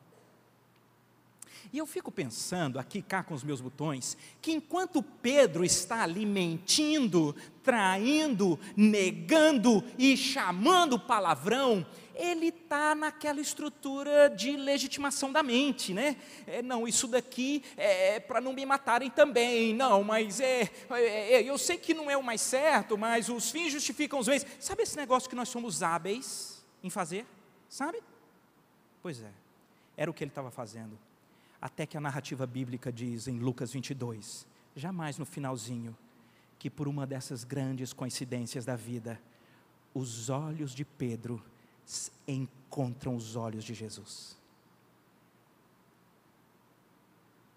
E eu fico pensando, aqui cá com os meus botões, que enquanto Pedro está ali mentindo, traindo, negando e chamando palavrão, ele está naquela estrutura de legitimação da mente, né? É, não, isso daqui é para não me matarem também, não, mas é, é, é, eu sei que não é o mais certo, mas os fins justificam os meios. Sabe esse negócio que nós somos hábeis em fazer? Sabe? Pois é, era o que ele estava fazendo. Até que a narrativa bíblica diz em Lucas 22, jamais no finalzinho, que por uma dessas grandes coincidências da vida, os olhos de Pedro encontram os olhos de Jesus.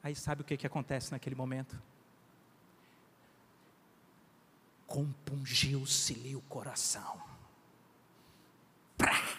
Aí sabe o que, que acontece naquele momento? Compungiu-se-lhe o coração. Prá!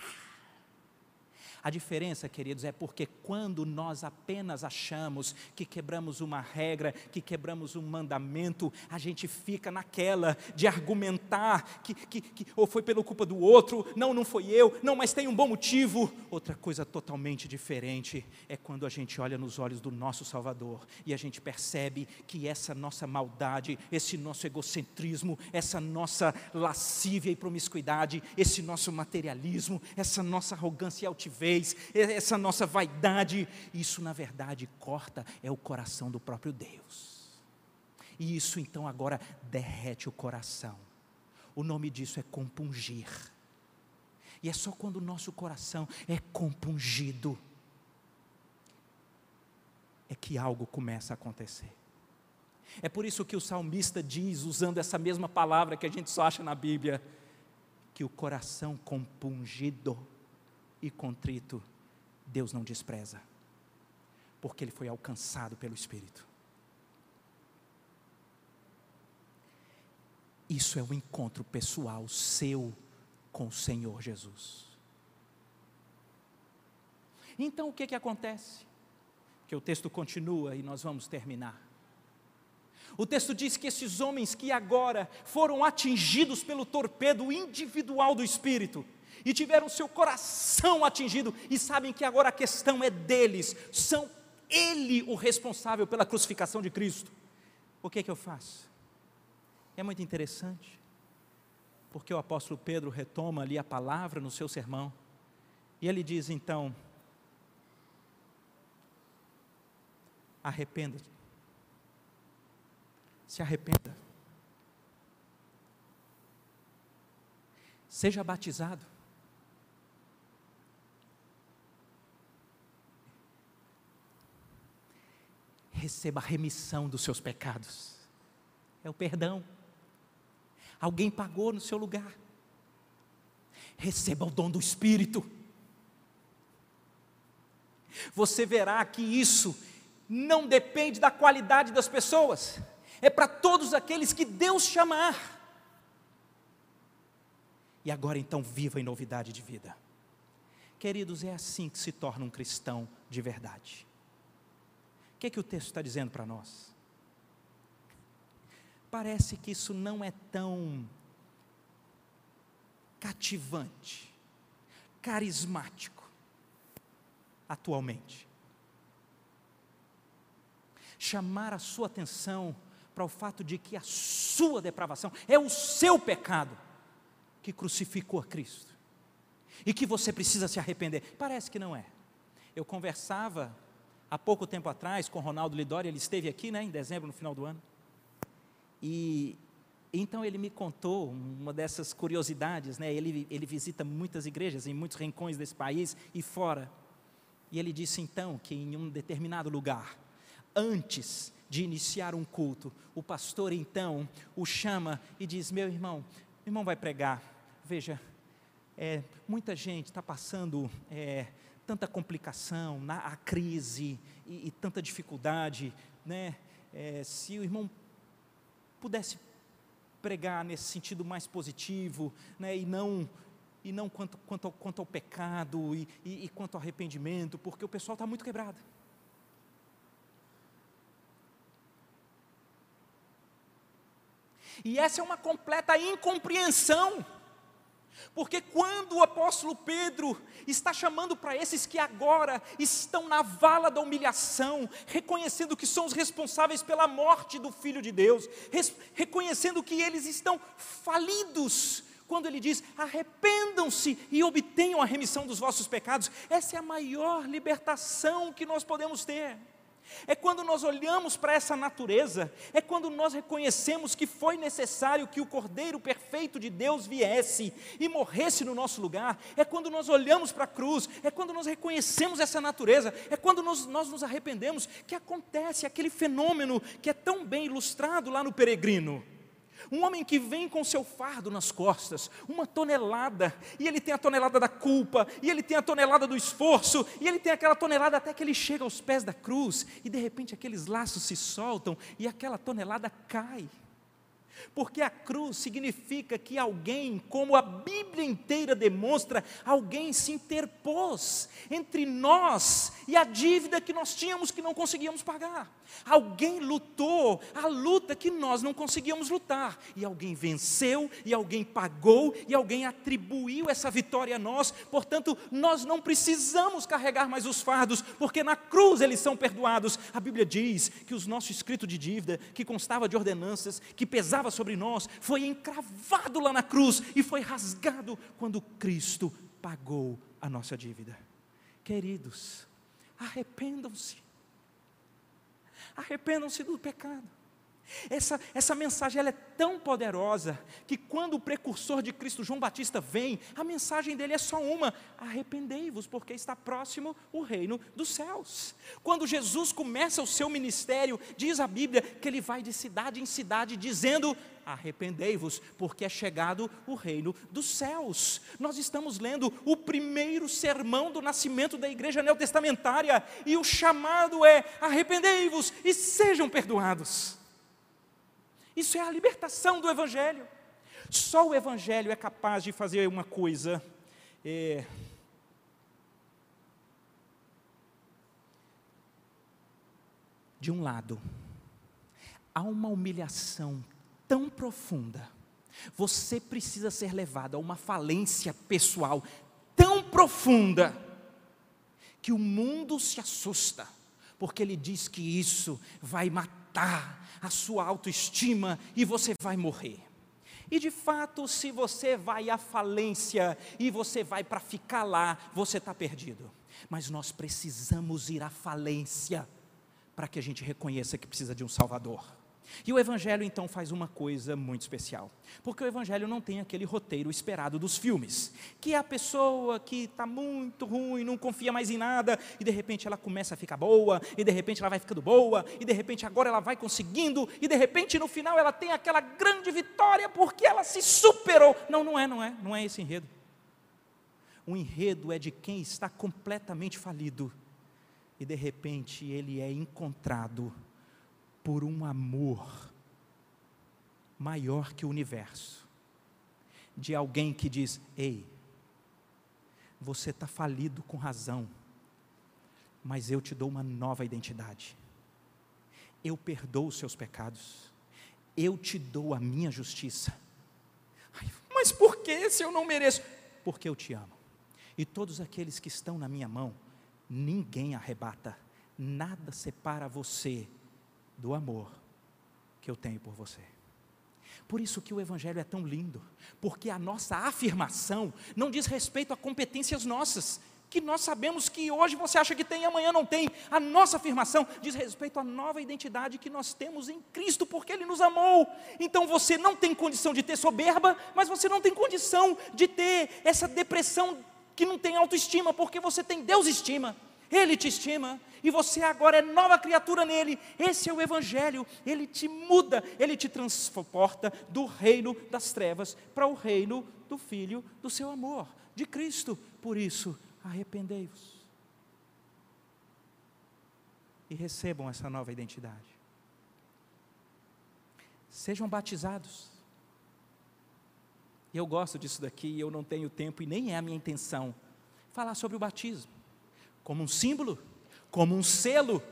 A diferença, queridos, é porque quando nós apenas achamos que quebramos uma regra, que quebramos um mandamento, a gente fica naquela de argumentar que, que, que ou foi pela culpa do outro, não, não foi eu, não, mas tem um bom motivo. Outra coisa totalmente diferente é quando a gente olha nos olhos do nosso Salvador e a gente percebe que essa nossa maldade, esse nosso egocentrismo, essa nossa lascívia e promiscuidade, esse nosso materialismo, essa nossa arrogância e altivez, essa nossa vaidade, isso na verdade corta é o coração do próprio Deus. E isso então agora derrete o coração. O nome disso é compungir. E é só quando o nosso coração é compungido é que algo começa a acontecer. É por isso que o salmista diz, usando essa mesma palavra que a gente só acha na Bíblia, que o coração compungido e contrito, Deus não despreza, porque ele foi alcançado pelo Espírito. Isso é um encontro pessoal seu com o Senhor Jesus. Então o que, que acontece? Que o texto continua e nós vamos terminar. O texto diz que esses homens que agora foram atingidos pelo torpedo individual do Espírito, e tiveram seu coração atingido e sabem que agora a questão é deles, são ele o responsável pela crucificação de Cristo. O que é que eu faço? É muito interessante, porque o apóstolo Pedro retoma ali a palavra no seu sermão, e ele diz então: arrependa-te, se arrependa, seja batizado, receba a remissão dos seus pecados. É o perdão. Alguém pagou no seu lugar. Receba o dom do Espírito. Você verá que isso não depende da qualidade das pessoas, é para todos aqueles que Deus chamar. E agora então viva em novidade de vida. Queridos, é assim que se torna um cristão de verdade que, que o texto está dizendo para nós? Parece que isso não é tão cativante, carismático, atualmente. Chamar a sua atenção para o fato de que a sua depravação é o seu pecado que crucificou a Cristo e que você precisa se arrepender. Parece que não é. Eu conversava há pouco tempo atrás com Ronaldo Lidori, ele esteve aqui, né, em dezembro, no final do ano. E então ele me contou uma dessas curiosidades, né? Ele, ele visita muitas igrejas em muitos rincões desse país e fora. E ele disse então que em um determinado lugar, antes de iniciar um culto, o pastor então o chama e diz: Meu irmão, meu irmão vai pregar. Veja, é, muita gente está passando é, tanta complicação, na, a crise e, e tanta dificuldade, né? É, se o irmão pudesse pregar nesse sentido mais positivo, né? E não e não quanto, quanto, ao, quanto ao pecado e, e, e quanto ao arrependimento, porque o pessoal está muito quebrado. E essa é uma completa incompreensão Porque quando o apóstolo Pedro está chamando para esses que agora estão na vala da humilhação, reconhecendo que são os responsáveis pela morte do Filho de Deus, reconhecendo que eles estão falidos, quando ele diz: arrependam-se e obtenham a remissão dos vossos pecados, essa é a maior libertação que nós podemos ter. É quando nós olhamos para essa natureza, é quando nós reconhecemos que foi necessário que o Cordeiro perfeito de Deus viesse e morresse no nosso lugar, é quando nós olhamos para a cruz, é quando nós reconhecemos essa natureza, é quando nós, nós nos arrependemos que acontece aquele fenômeno que é tão bem ilustrado lá no peregrino. Um homem que vem com seu fardo nas costas, uma tonelada, e ele tem a tonelada da culpa, e ele tem a tonelada do esforço, e ele tem aquela tonelada até que ele chega aos pés da cruz, e de repente aqueles laços se soltam e aquela tonelada cai. Porque a cruz significa que alguém, como a Bíblia inteira demonstra, alguém se interpôs entre nós e a dívida que nós tínhamos que não conseguíamos pagar. Alguém lutou a luta que nós não conseguíamos lutar, e alguém venceu, e alguém pagou, e alguém atribuiu essa vitória a nós. Portanto, nós não precisamos carregar mais os fardos, porque na cruz eles são perdoados. A Bíblia diz que os nossos escritos de dívida, que constava de ordenanças, que pesava sobre nós, foi encravado lá na cruz e foi rasgado quando Cristo pagou a nossa dívida. Queridos, arrependam-se. Arrependam-se do pecado. Essa, essa mensagem ela é tão poderosa que quando o precursor de Cristo, João Batista, vem, a mensagem dele é só uma: arrependei-vos, porque está próximo o reino dos céus. Quando Jesus começa o seu ministério, diz a Bíblia que ele vai de cidade em cidade dizendo: arrependei-vos, porque é chegado o reino dos céus. Nós estamos lendo o primeiro sermão do nascimento da igreja neotestamentária, e o chamado é: arrependei-vos e sejam perdoados. Isso é a libertação do Evangelho. Só o Evangelho é capaz de fazer uma coisa. É, de um lado, há uma humilhação tão profunda, você precisa ser levado a uma falência pessoal tão profunda, que o mundo se assusta, porque ele diz que isso vai matar a sua autoestima e você vai morrer. E de fato, se você vai à falência e você vai para ficar lá, você está perdido. Mas nós precisamos ir à falência para que a gente reconheça que precisa de um Salvador. E o Evangelho então faz uma coisa muito especial, porque o Evangelho não tem aquele roteiro esperado dos filmes, que é a pessoa que está muito ruim, não confia mais em nada, e de repente ela começa a ficar boa, e de repente ela vai ficando boa, e de repente agora ela vai conseguindo, e de repente no final ela tem aquela grande vitória porque ela se superou. Não, não é, não é, não é esse enredo. O enredo é de quem está completamente falido, e de repente ele é encontrado por um amor maior que o universo, de alguém que diz: Ei, você está falido com razão, mas eu te dou uma nova identidade. Eu perdoo os seus pecados, eu te dou a minha justiça. Ai, mas por que se eu não mereço? Porque eu te amo. E todos aqueles que estão na minha mão, ninguém arrebata, nada separa você do amor que eu tenho por você. Por isso que o Evangelho é tão lindo, porque a nossa afirmação não diz respeito a competências nossas, que nós sabemos que hoje você acha que tem e amanhã não tem. A nossa afirmação diz respeito à nova identidade que nós temos em Cristo, porque Ele nos amou. Então você não tem condição de ter soberba, mas você não tem condição de ter essa depressão que não tem autoestima, porque você tem Deus estima. Ele te estima e você agora é nova criatura nele. Esse é o Evangelho, ele te muda, ele te transporta do reino das trevas para o reino do Filho do seu amor, de Cristo. Por isso, arrependei-vos e recebam essa nova identidade. Sejam batizados. Eu gosto disso daqui, eu não tenho tempo e nem é a minha intenção falar sobre o batismo como um símbolo, como um selo.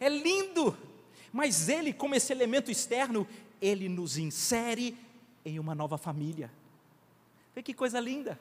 É lindo, mas ele, como esse elemento externo, ele nos insere em uma nova família. Vê que coisa linda.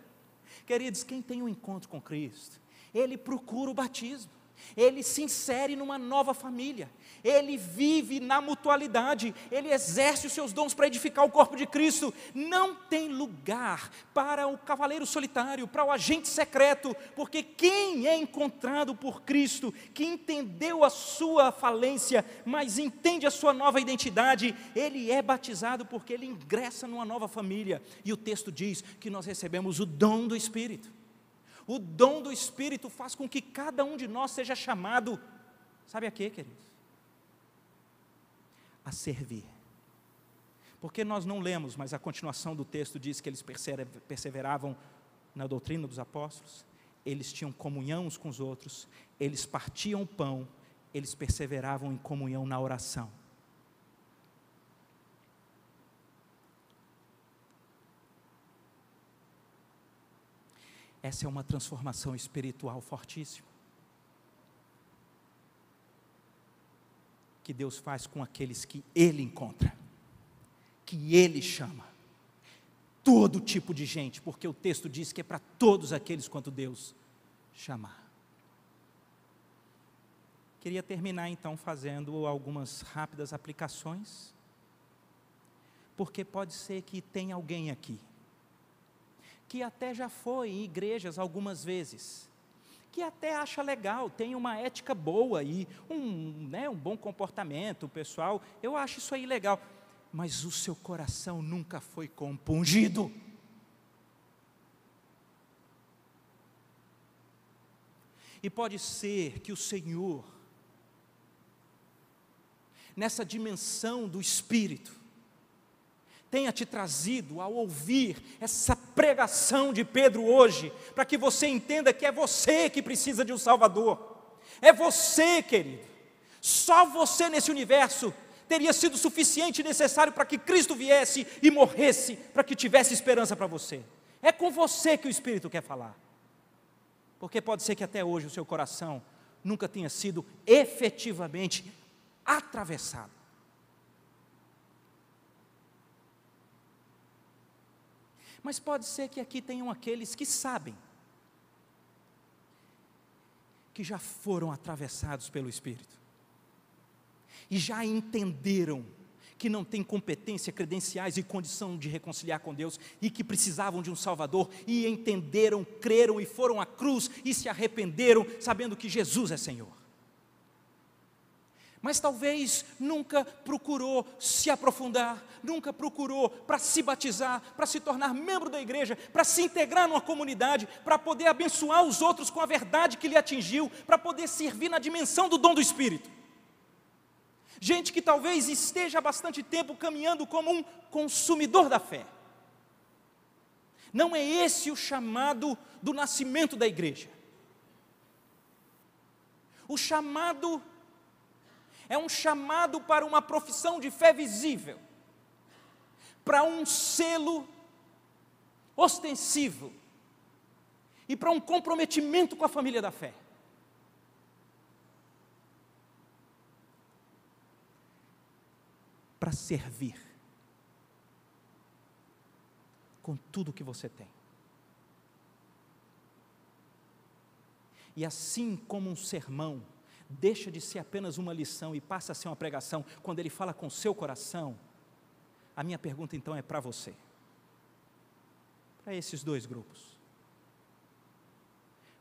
Queridos, quem tem um encontro com Cristo, ele procura o batismo ele se insere numa nova família, ele vive na mutualidade, ele exerce os seus dons para edificar o corpo de Cristo. Não tem lugar para o cavaleiro solitário, para o agente secreto, porque quem é encontrado por Cristo, que entendeu a sua falência, mas entende a sua nova identidade, ele é batizado porque ele ingressa numa nova família. E o texto diz que nós recebemos o dom do Espírito. O dom do Espírito faz com que cada um de nós seja chamado, sabe a quê, queridos? A servir. Porque nós não lemos, mas a continuação do texto diz que eles perseveravam na doutrina dos apóstolos, eles tinham comunhão uns com os outros, eles partiam o pão, eles perseveravam em comunhão na oração. Essa é uma transformação espiritual fortíssima. Que Deus faz com aqueles que Ele encontra, que Ele chama. Todo tipo de gente, porque o texto diz que é para todos aqueles quanto Deus chamar. Queria terminar então fazendo algumas rápidas aplicações, porque pode ser que tenha alguém aqui que até já foi em igrejas algumas vezes, que até acha legal, tem uma ética boa e um, né, um bom comportamento pessoal, eu acho isso aí legal, mas o seu coração nunca foi compungido. E pode ser que o Senhor, nessa dimensão do Espírito, tenha te trazido ao ouvir essa pregação de Pedro hoje, para que você entenda que é você que precisa de um Salvador. É você, querido. Só você nesse universo teria sido suficiente e necessário para que Cristo viesse e morresse, para que tivesse esperança para você. É com você que o Espírito quer falar. Porque pode ser que até hoje o seu coração nunca tenha sido efetivamente atravessado Mas pode ser que aqui tenham aqueles que sabem, que já foram atravessados pelo Espírito, e já entenderam que não têm competência, credenciais e condição de reconciliar com Deus e que precisavam de um Salvador e entenderam, creram e foram à cruz e se arrependeram, sabendo que Jesus é Senhor mas talvez nunca procurou se aprofundar, nunca procurou para se batizar, para se tornar membro da igreja, para se integrar numa comunidade, para poder abençoar os outros com a verdade que lhe atingiu, para poder servir na dimensão do dom do Espírito. Gente que talvez esteja há bastante tempo caminhando como um consumidor da fé. Não é esse o chamado do nascimento da igreja. O chamado é um chamado para uma profissão de fé visível, para um selo ostensivo e para um comprometimento com a família da fé. Para servir com tudo que você tem. E assim como um sermão deixa de ser apenas uma lição e passa a ser uma pregação, quando ele fala com seu coração, a minha pergunta então é para você, para esses dois grupos.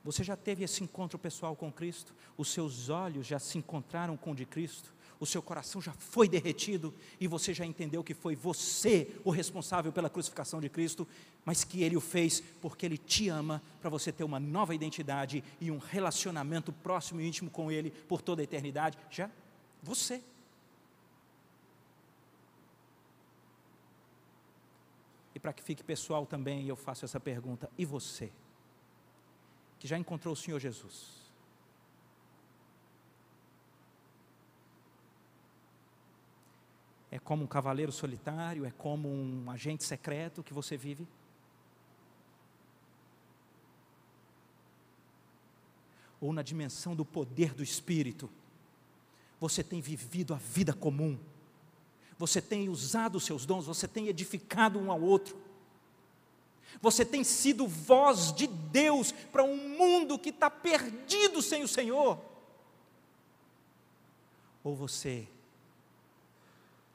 Você já teve esse encontro pessoal com Cristo? Os seus olhos já se encontraram com o de Cristo? O seu coração já foi derretido e você já entendeu que foi você o responsável pela crucificação de Cristo, mas que Ele o fez porque Ele te ama, para você ter uma nova identidade e um relacionamento próximo e íntimo com Ele por toda a eternidade? Já? Você. E para que fique pessoal também, eu faço essa pergunta: e você? Que já encontrou o Senhor Jesus? É como um cavaleiro solitário? É como um agente secreto que você vive? Ou na dimensão do poder do Espírito, você tem vivido a vida comum, você tem usado os seus dons, você tem edificado um ao outro, Você tem sido voz de Deus para um mundo que está perdido sem o Senhor? Ou você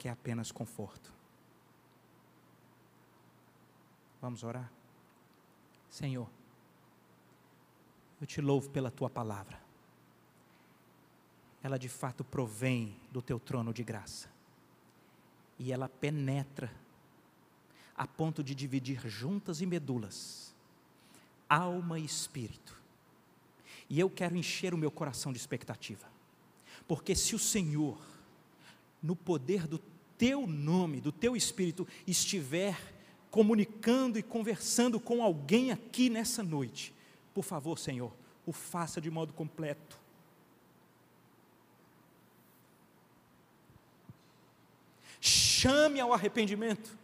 quer apenas conforto? Vamos orar? Senhor, eu te louvo pela tua palavra. Ela de fato provém do teu trono de graça. E ela penetra a ponto de dividir juntas e medulas, alma e espírito. E eu quero encher o meu coração de expectativa, porque se o Senhor, no poder do teu nome, do teu espírito, estiver comunicando e conversando com alguém aqui nessa noite, por favor, Senhor, o faça de modo completo. Chame ao arrependimento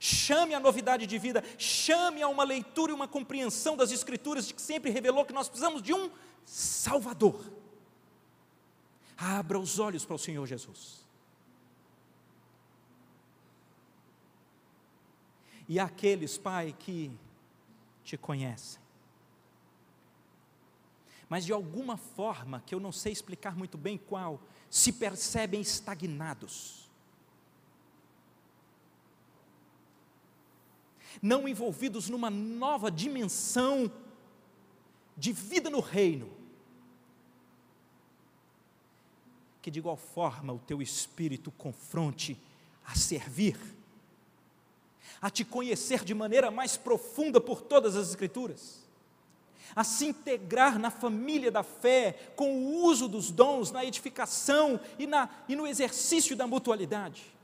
chame a novidade de vida, chame a uma leitura e uma compreensão das Escrituras que sempre revelou que nós precisamos de um Salvador. Abra os olhos para o Senhor Jesus. E aqueles, Pai, que te conhecem, mas de alguma forma, que eu não sei explicar muito bem qual, se percebem estagnados não envolvidos numa nova dimensão de vida no reino. Que de igual forma o teu espírito confronte a servir, a te conhecer de maneira mais profunda por todas as Escrituras, a se integrar na família da fé, com o uso dos dons, na edificação e, na, e no exercício da mutualidade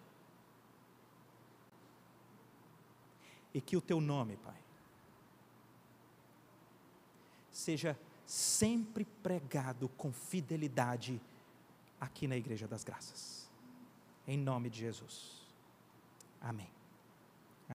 e que o teu nome, Pai, seja sempre pregado com fidelidade aqui na Igreja das Graças. Em nome de Jesus. Amém.